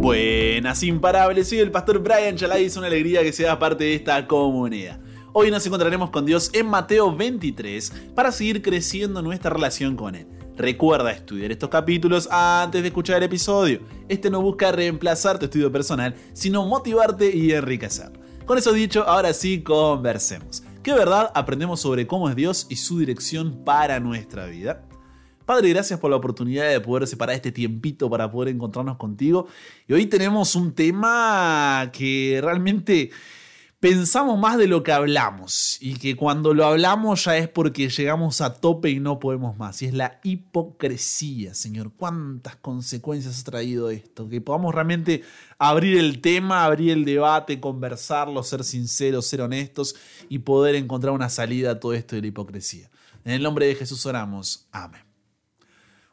Buenas, imparables, soy el pastor Brian Chalai, es una alegría que sea parte de esta comunidad. Hoy nos encontraremos con Dios en Mateo 23 para seguir creciendo nuestra relación con Él. Recuerda estudiar estos capítulos antes de escuchar el episodio. Este no busca reemplazar tu estudio personal, sino motivarte y enriquecer. Con eso dicho, ahora sí conversemos. ¿Qué verdad aprendemos sobre cómo es Dios y su dirección para nuestra vida? Padre, gracias por la oportunidad de poder separar este tiempito para poder encontrarnos contigo. Y hoy tenemos un tema que realmente pensamos más de lo que hablamos y que cuando lo hablamos ya es porque llegamos a tope y no podemos más. Y es la hipocresía, Señor. ¿Cuántas consecuencias ha traído esto? Que podamos realmente abrir el tema, abrir el debate, conversarlo, ser sinceros, ser honestos y poder encontrar una salida a todo esto de la hipocresía. En el nombre de Jesús oramos. Amén.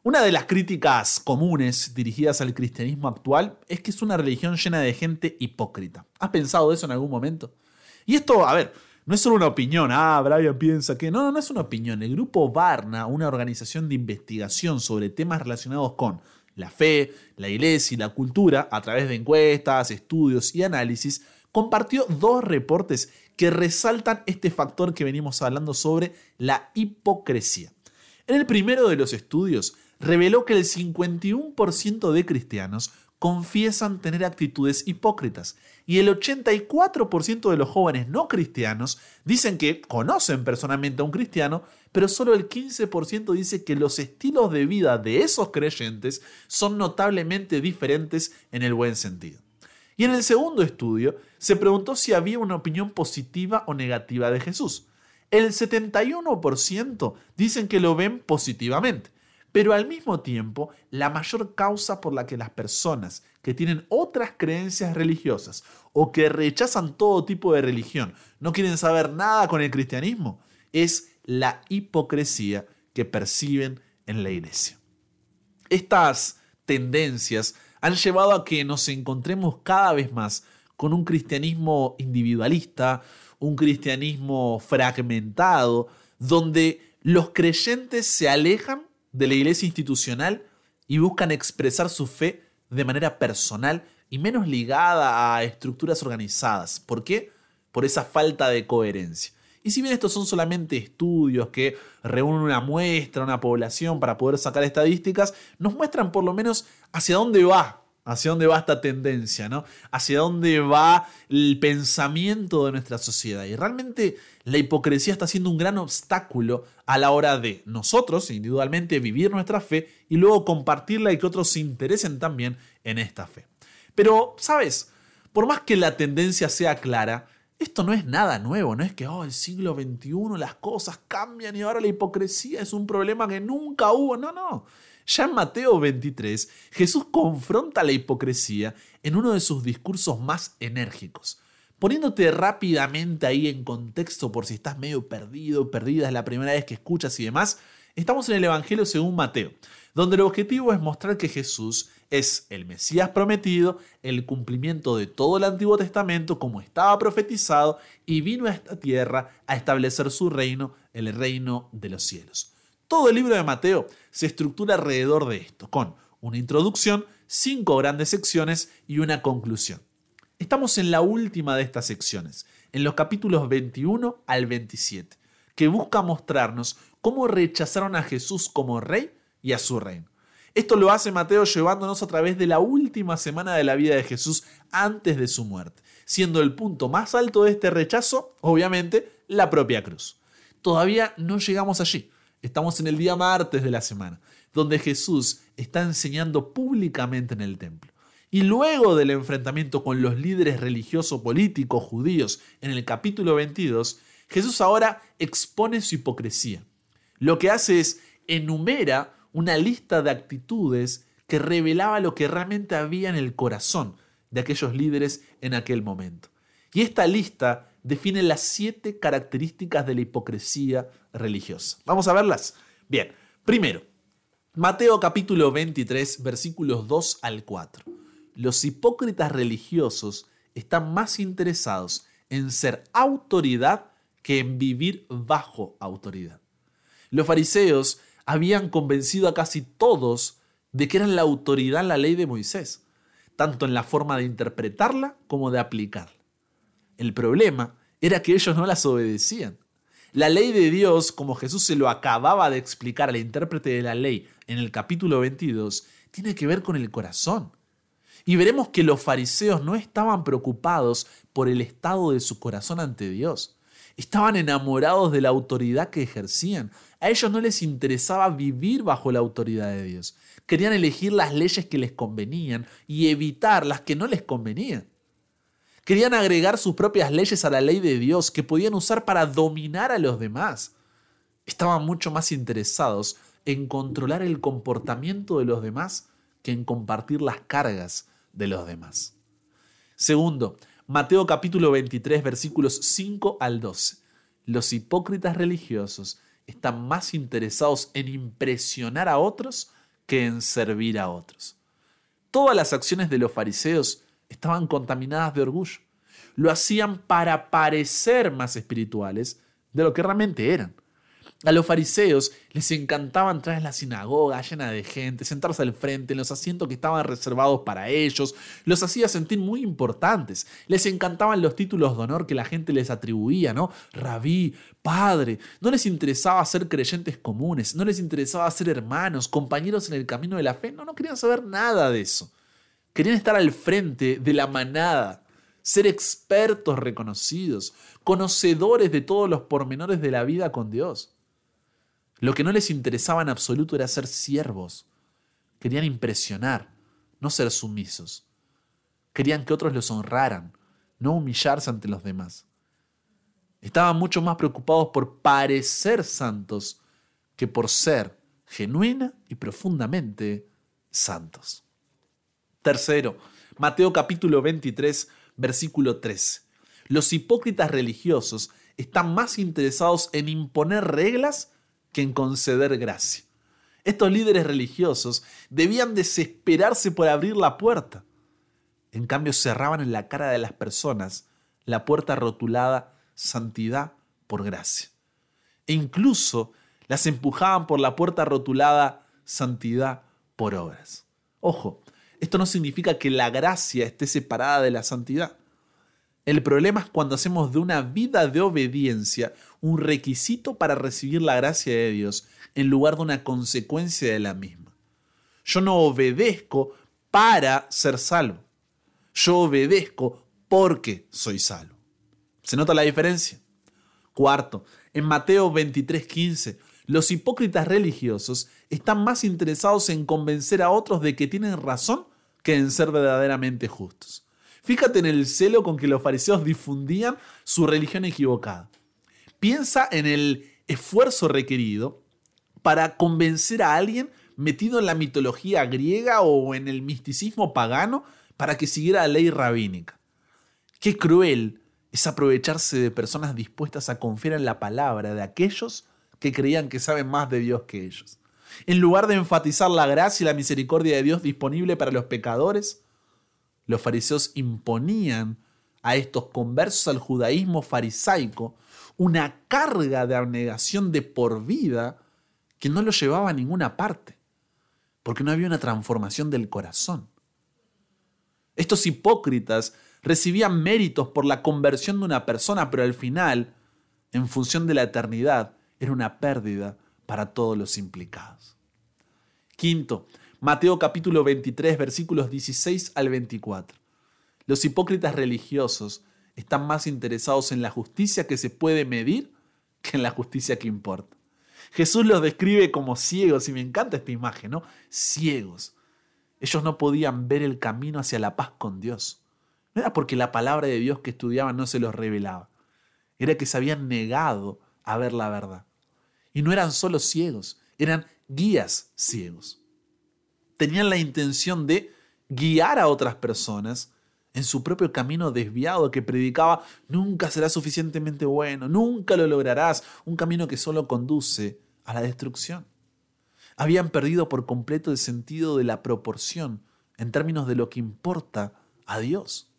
Una de las críticas comunes dirigidas al cristianismo actual es que es una religión llena de gente hipócrita. ¿Has pensado eso en algún momento? Y esto, a ver, no es solo una opinión, ah, Brian piensa que no, no, no es una opinión. El grupo Barna, una organización de investigación sobre temas relacionados con la fe, la iglesia y la cultura, a través de encuestas, estudios y análisis, compartió dos reportes que resaltan este factor que venimos hablando sobre la hipocresía. En el primero de los estudios, reveló que el 51% de cristianos confiesan tener actitudes hipócritas y el 84% de los jóvenes no cristianos dicen que conocen personalmente a un cristiano, pero solo el 15% dice que los estilos de vida de esos creyentes son notablemente diferentes en el buen sentido. Y en el segundo estudio se preguntó si había una opinión positiva o negativa de Jesús. El 71% dicen que lo ven positivamente pero al mismo tiempo, la mayor causa por la que las personas que tienen otras creencias religiosas o que rechazan todo tipo de religión no quieren saber nada con el cristianismo es la hipocresía que perciben en la iglesia. Estas tendencias han llevado a que nos encontremos cada vez más con un cristianismo individualista, un cristianismo fragmentado, donde los creyentes se alejan de la iglesia institucional y buscan expresar su fe de manera personal y menos ligada a estructuras organizadas. ¿Por qué? Por esa falta de coherencia. Y si bien estos son solamente estudios que reúnen una muestra, una población para poder sacar estadísticas, nos muestran por lo menos hacia dónde va hacia dónde va esta tendencia, ¿no? Hacia dónde va el pensamiento de nuestra sociedad. Y realmente la hipocresía está siendo un gran obstáculo a la hora de nosotros, individualmente, vivir nuestra fe y luego compartirla y que otros se interesen también en esta fe. Pero, ¿sabes? Por más que la tendencia sea clara, esto no es nada nuevo, no es que, oh, el siglo XXI las cosas cambian y ahora la hipocresía es un problema que nunca hubo. No, no. Ya en Mateo 23, Jesús confronta la hipocresía en uno de sus discursos más enérgicos. Poniéndote rápidamente ahí en contexto por si estás medio perdido, perdida, es la primera vez que escuchas y demás, estamos en el Evangelio según Mateo, donde el objetivo es mostrar que Jesús es el Mesías prometido, el cumplimiento de todo el Antiguo Testamento como estaba profetizado y vino a esta tierra a establecer su reino, el reino de los cielos. Todo el libro de Mateo se estructura alrededor de esto, con una introducción, cinco grandes secciones y una conclusión. Estamos en la última de estas secciones, en los capítulos 21 al 27, que busca mostrarnos cómo rechazaron a Jesús como rey y a su reino. Esto lo hace Mateo llevándonos a través de la última semana de la vida de Jesús antes de su muerte, siendo el punto más alto de este rechazo, obviamente, la propia cruz. Todavía no llegamos allí, Estamos en el día martes de la semana, donde Jesús está enseñando públicamente en el templo. Y luego del enfrentamiento con los líderes religiosos políticos judíos en el capítulo 22, Jesús ahora expone su hipocresía. Lo que hace es enumera una lista de actitudes que revelaba lo que realmente había en el corazón de aquellos líderes en aquel momento. Y esta lista define las siete características de la hipocresía religiosa. Vamos a verlas. Bien, primero, Mateo capítulo 23, versículos 2 al 4. Los hipócritas religiosos están más interesados en ser autoridad que en vivir bajo autoridad. Los fariseos habían convencido a casi todos de que eran la autoridad en la ley de Moisés. tanto en la forma de interpretarla como de aplicarla. El problema era que ellos no las obedecían. La ley de Dios, como Jesús se lo acababa de explicar al intérprete de la ley en el capítulo 22, tiene que ver con el corazón. Y veremos que los fariseos no estaban preocupados por el estado de su corazón ante Dios. Estaban enamorados de la autoridad que ejercían. A ellos no les interesaba vivir bajo la autoridad de Dios. Querían elegir las leyes que les convenían y evitar las que no les convenían. Querían agregar sus propias leyes a la ley de Dios que podían usar para dominar a los demás. Estaban mucho más interesados en controlar el comportamiento de los demás que en compartir las cargas de los demás. Segundo, Mateo capítulo 23 versículos 5 al 12. Los hipócritas religiosos están más interesados en impresionar a otros que en servir a otros. Todas las acciones de los fariseos estaban contaminadas de orgullo. Lo hacían para parecer más espirituales de lo que realmente eran. A los fariseos les encantaba entrar en la sinagoga llena de gente, sentarse al frente en los asientos que estaban reservados para ellos, los hacía sentir muy importantes. Les encantaban los títulos de honor que la gente les atribuía, ¿no? Rabí, padre. No les interesaba ser creyentes comunes, no les interesaba ser hermanos, compañeros en el camino de la fe, no, no querían saber nada de eso. Querían estar al frente de la manada, ser expertos reconocidos, conocedores de todos los pormenores de la vida con Dios. Lo que no les interesaba en absoluto era ser siervos. Querían impresionar, no ser sumisos. Querían que otros los honraran, no humillarse ante los demás. Estaban mucho más preocupados por parecer santos que por ser genuina y profundamente santos. Tercero, Mateo capítulo 23, versículo 13. Los hipócritas religiosos están más interesados en imponer reglas que en conceder gracia. Estos líderes religiosos debían desesperarse por abrir la puerta. En cambio cerraban en la cara de las personas la puerta rotulada santidad por gracia. E incluso las empujaban por la puerta rotulada santidad por obras. Ojo, esto no significa que la gracia esté separada de la santidad. El problema es cuando hacemos de una vida de obediencia un requisito para recibir la gracia de Dios en lugar de una consecuencia de la misma. Yo no obedezco para ser salvo. Yo obedezco porque soy salvo. ¿Se nota la diferencia? Cuarto, en Mateo 23:15, los hipócritas religiosos están más interesados en convencer a otros de que tienen razón que en ser verdaderamente justos. Fíjate en el celo con que los fariseos difundían su religión equivocada. Piensa en el esfuerzo requerido para convencer a alguien metido en la mitología griega o en el misticismo pagano para que siguiera la ley rabínica. Qué cruel es aprovecharse de personas dispuestas a confiar en la palabra de aquellos que creían que saben más de Dios que ellos. En lugar de enfatizar la gracia y la misericordia de Dios disponible para los pecadores, los fariseos imponían a estos conversos al judaísmo farisaico una carga de abnegación de por vida que no los llevaba a ninguna parte, porque no había una transformación del corazón. Estos hipócritas recibían méritos por la conversión de una persona, pero al final, en función de la eternidad, era una pérdida para todos los implicados. Quinto, Mateo capítulo 23 versículos 16 al 24. Los hipócritas religiosos están más interesados en la justicia que se puede medir que en la justicia que importa. Jesús los describe como ciegos y me encanta esta imagen, ¿no? Ciegos. Ellos no podían ver el camino hacia la paz con Dios. No era porque la palabra de Dios que estudiaban no se los revelaba. Era que se habían negado a ver la verdad. Y no eran solo ciegos, eran guías ciegos. Tenían la intención de guiar a otras personas en su propio camino desviado que predicaba, nunca serás suficientemente bueno, nunca lo lograrás, un camino que solo conduce a la destrucción. Habían perdido por completo el sentido de la proporción en términos de lo que importa a Dios.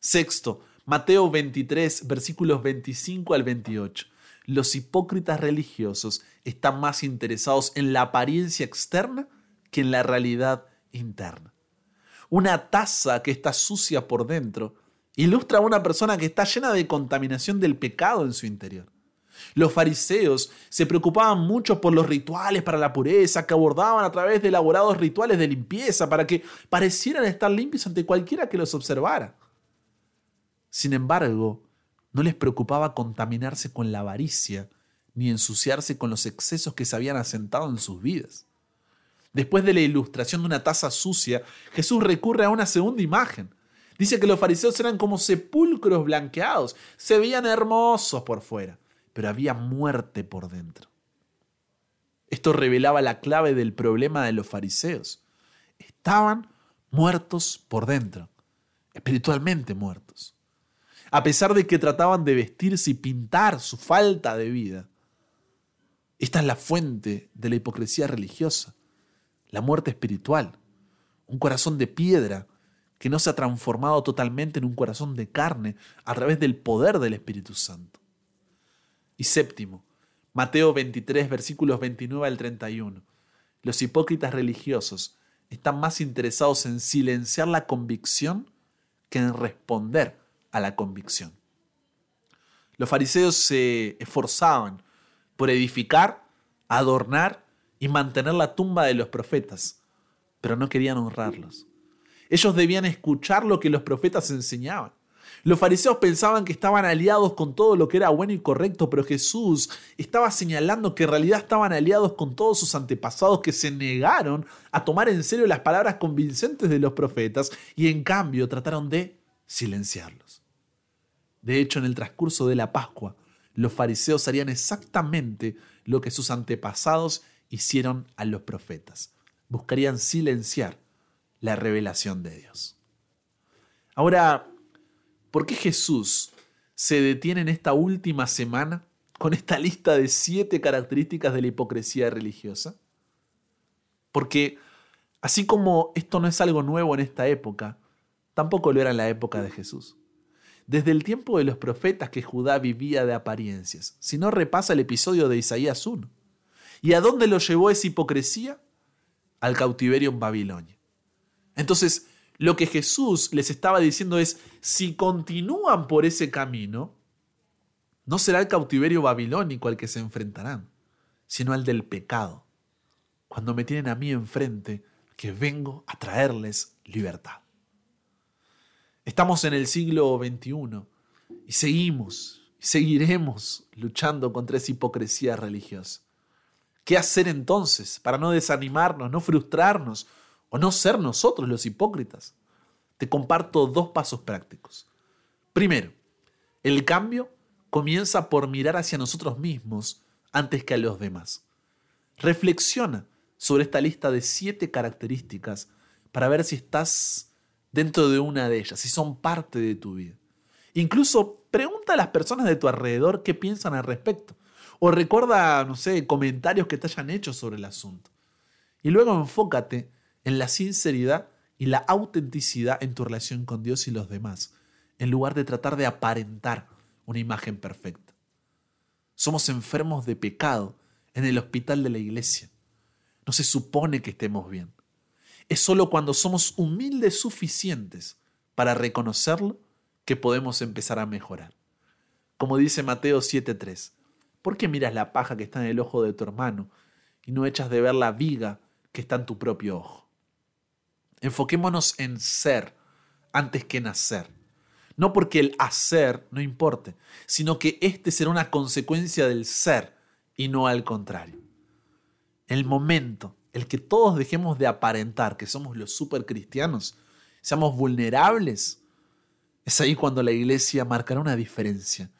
Sexto, Mateo 23, versículos 25 al 28 los hipócritas religiosos están más interesados en la apariencia externa que en la realidad interna. una taza que está sucia por dentro ilustra a una persona que está llena de contaminación del pecado en su interior. Los fariseos se preocupaban mucho por los rituales para la pureza que abordaban a través de elaborados rituales de limpieza para que parecieran estar limpios ante cualquiera que los observara. Sin embargo, no les preocupaba contaminarse con la avaricia ni ensuciarse con los excesos que se habían asentado en sus vidas. Después de la ilustración de una taza sucia, Jesús recurre a una segunda imagen. Dice que los fariseos eran como sepulcros blanqueados, se veían hermosos por fuera, pero había muerte por dentro. Esto revelaba la clave del problema de los fariseos. Estaban muertos por dentro, espiritualmente muertos. A pesar de que trataban de vestirse y pintar su falta de vida, esta es la fuente de la hipocresía religiosa, la muerte espiritual, un corazón de piedra que no se ha transformado totalmente en un corazón de carne a través del poder del Espíritu Santo. Y séptimo, Mateo 23, versículos 29 al 31. Los hipócritas religiosos están más interesados en silenciar la convicción que en responder a la convicción. Los fariseos se esforzaban por edificar, adornar y mantener la tumba de los profetas, pero no querían honrarlos. Ellos debían escuchar lo que los profetas enseñaban. Los fariseos pensaban que estaban aliados con todo lo que era bueno y correcto, pero Jesús estaba señalando que en realidad estaban aliados con todos sus antepasados que se negaron a tomar en serio las palabras convincentes de los profetas y en cambio trataron de silenciarlos. De hecho, en el transcurso de la Pascua, los fariseos harían exactamente lo que sus antepasados hicieron a los profetas. Buscarían silenciar la revelación de Dios. Ahora, ¿por qué Jesús se detiene en esta última semana con esta lista de siete características de la hipocresía religiosa? Porque así como esto no es algo nuevo en esta época, tampoco lo era en la época de Jesús. Desde el tiempo de los profetas que Judá vivía de apariencias, si no repasa el episodio de Isaías 1. ¿Y a dónde lo llevó esa hipocresía? Al cautiverio en Babilonia. Entonces, lo que Jesús les estaba diciendo es, si continúan por ese camino, no será el cautiverio babilónico al que se enfrentarán, sino al del pecado, cuando me tienen a mí enfrente, que vengo a traerles libertad. Estamos en el siglo XXI y seguimos, y seguiremos luchando contra esa hipocresía religiosa. ¿Qué hacer entonces para no desanimarnos, no frustrarnos, o no ser nosotros los hipócritas. Te comparto dos pasos prácticos. Primero, el cambio comienza por mirar hacia nosotros mismos antes que a los demás. Reflexiona sobre esta lista de siete características para ver si estás dentro de una de ellas, si son parte de tu vida. Incluso pregunta a las personas de tu alrededor qué piensan al respecto. O recuerda, no sé, comentarios que te hayan hecho sobre el asunto. Y luego enfócate en la sinceridad y la autenticidad en tu relación con Dios y los demás, en lugar de tratar de aparentar una imagen perfecta. Somos enfermos de pecado en el hospital de la iglesia. No se supone que estemos bien. Es solo cuando somos humildes suficientes para reconocerlo que podemos empezar a mejorar. Como dice Mateo 7:3, ¿por qué miras la paja que está en el ojo de tu hermano y no echas de ver la viga que está en tu propio ojo? Enfoquémonos en ser antes que en hacer. No porque el hacer no importe, sino que este será una consecuencia del ser y no al contrario. El momento, el que todos dejemos de aparentar que somos los supercristianos, seamos vulnerables, es ahí cuando la iglesia marcará una diferencia,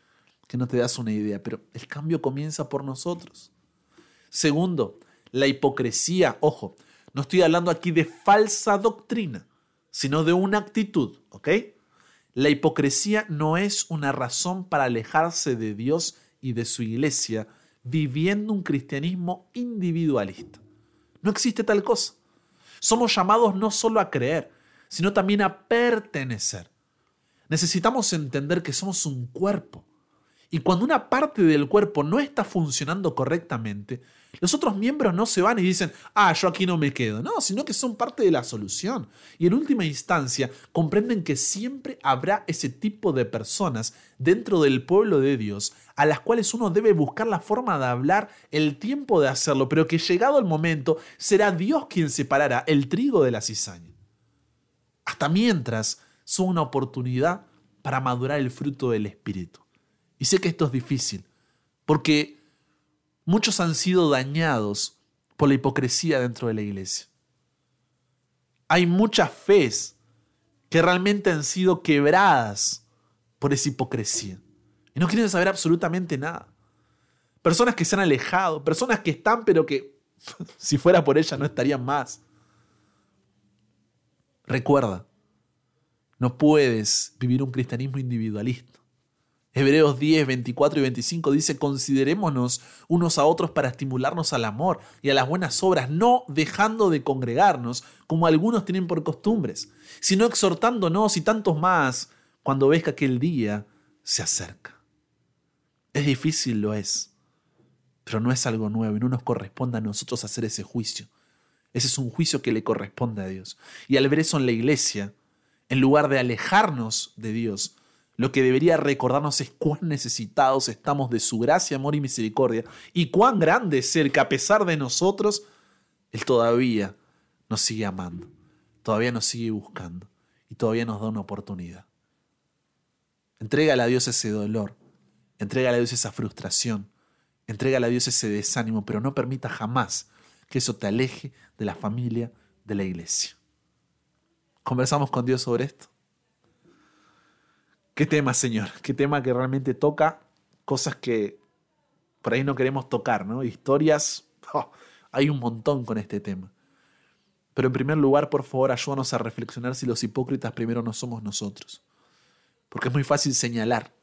que no te das una idea, pero el cambio comienza por nosotros. Segundo, la hipocresía, ojo, no estoy hablando aquí de falsa doctrina, sino de una actitud, ¿ok? La hipocresía no es una razón para alejarse de Dios y de su iglesia viviendo un cristianismo individualista. No existe tal cosa. Somos llamados no solo a creer, sino también a pertenecer. Necesitamos entender que somos un cuerpo Y cuando una parte del cuerpo no está funcionando correctamente, los otros miembros no se van y dicen, ah, yo aquí no me quedo. No, sino que son parte de la solución. Y en última instancia, comprenden que siempre habrá ese tipo de personas dentro del pueblo de Dios a las cuales uno debe buscar la forma de hablar, el tiempo de hacerlo, pero que llegado el momento será Dios quien separará el trigo de la cizaña. Hasta mientras son una oportunidad para madurar el fruto del Espíritu. Y sé que esto es difícil, porque muchos han sido dañados por la hipocresía dentro de la iglesia. Hay muchas fes que realmente han sido quebradas por esa hipocresía. Y no quieren saber absolutamente nada. Personas que se han alejado, personas que están pero que si fuera por ella no estarían más. Recuerda, no puedes vivir un cristianismo individualista. Hebreos 10, 24 y 25 dice, considerémonos unos a otros para estimularnos al amor y a las buenas obras, no dejando de congregarnos como algunos tienen por costumbres, sino exhortándonos y tantos más cuando ves que aquel día se acerca. Es difícil, lo es, pero no es algo nuevo y no nos corresponde a nosotros hacer ese juicio. Ese es un juicio que le corresponde a Dios. Y al ver eso en la iglesia, en lugar de alejarnos de Dios, lo que debería recordarnos es cuán necesitados estamos de su gracia, amor y misericordia, y cuán grande es el que a pesar de nosotros, Él todavía nos sigue amando, todavía nos sigue buscando y todavía nos da una oportunidad. Entrégale a Dios ese dolor, entrégale a Dios esa frustración, entrégale a Dios ese desánimo, pero no permita jamás que eso te aleje de la familia de la iglesia. ¿Conversamos con Dios sobre esto? ¿Qué tema, Señor? ¿Qué tema que realmente toca cosas que por ahí no queremos tocar, ¿no? Historias, hay un montón con este tema. Pero en primer lugar, por favor, ayúdanos a reflexionar si los hipócritas primero no somos nosotros. Porque es muy fácil señalar,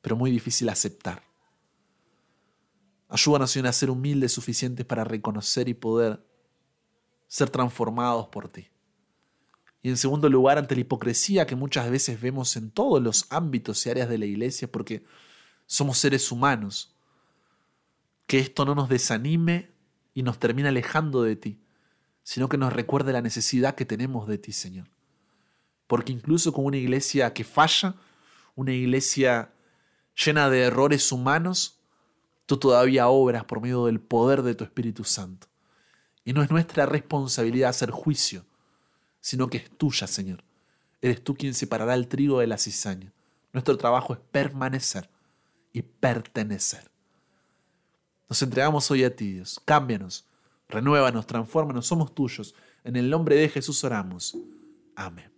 pero muy difícil aceptar. Ayúdanos, Señor, a ser humildes suficientes para reconocer y poder ser transformados por ti. Y en segundo lugar, ante la hipocresía que muchas veces vemos en todos los ámbitos y áreas de la iglesia, porque somos seres humanos, que esto no nos desanime y nos termine alejando de ti, sino que nos recuerde la necesidad que tenemos de ti, Señor. Porque incluso con una iglesia que falla, una iglesia llena de errores humanos, tú todavía obras por medio del poder de tu Espíritu Santo. Y no es nuestra responsabilidad hacer juicio, sino que es tuya, Señor. Eres tú quien separará el trigo de la cizaña. Nuestro trabajo es permanecer y pertenecer. Nos entregamos hoy a ti, Dios. Cámbianos, renuévanos, transfórmanos, somos tuyos. En el nombre de Jesús oramos. Amén.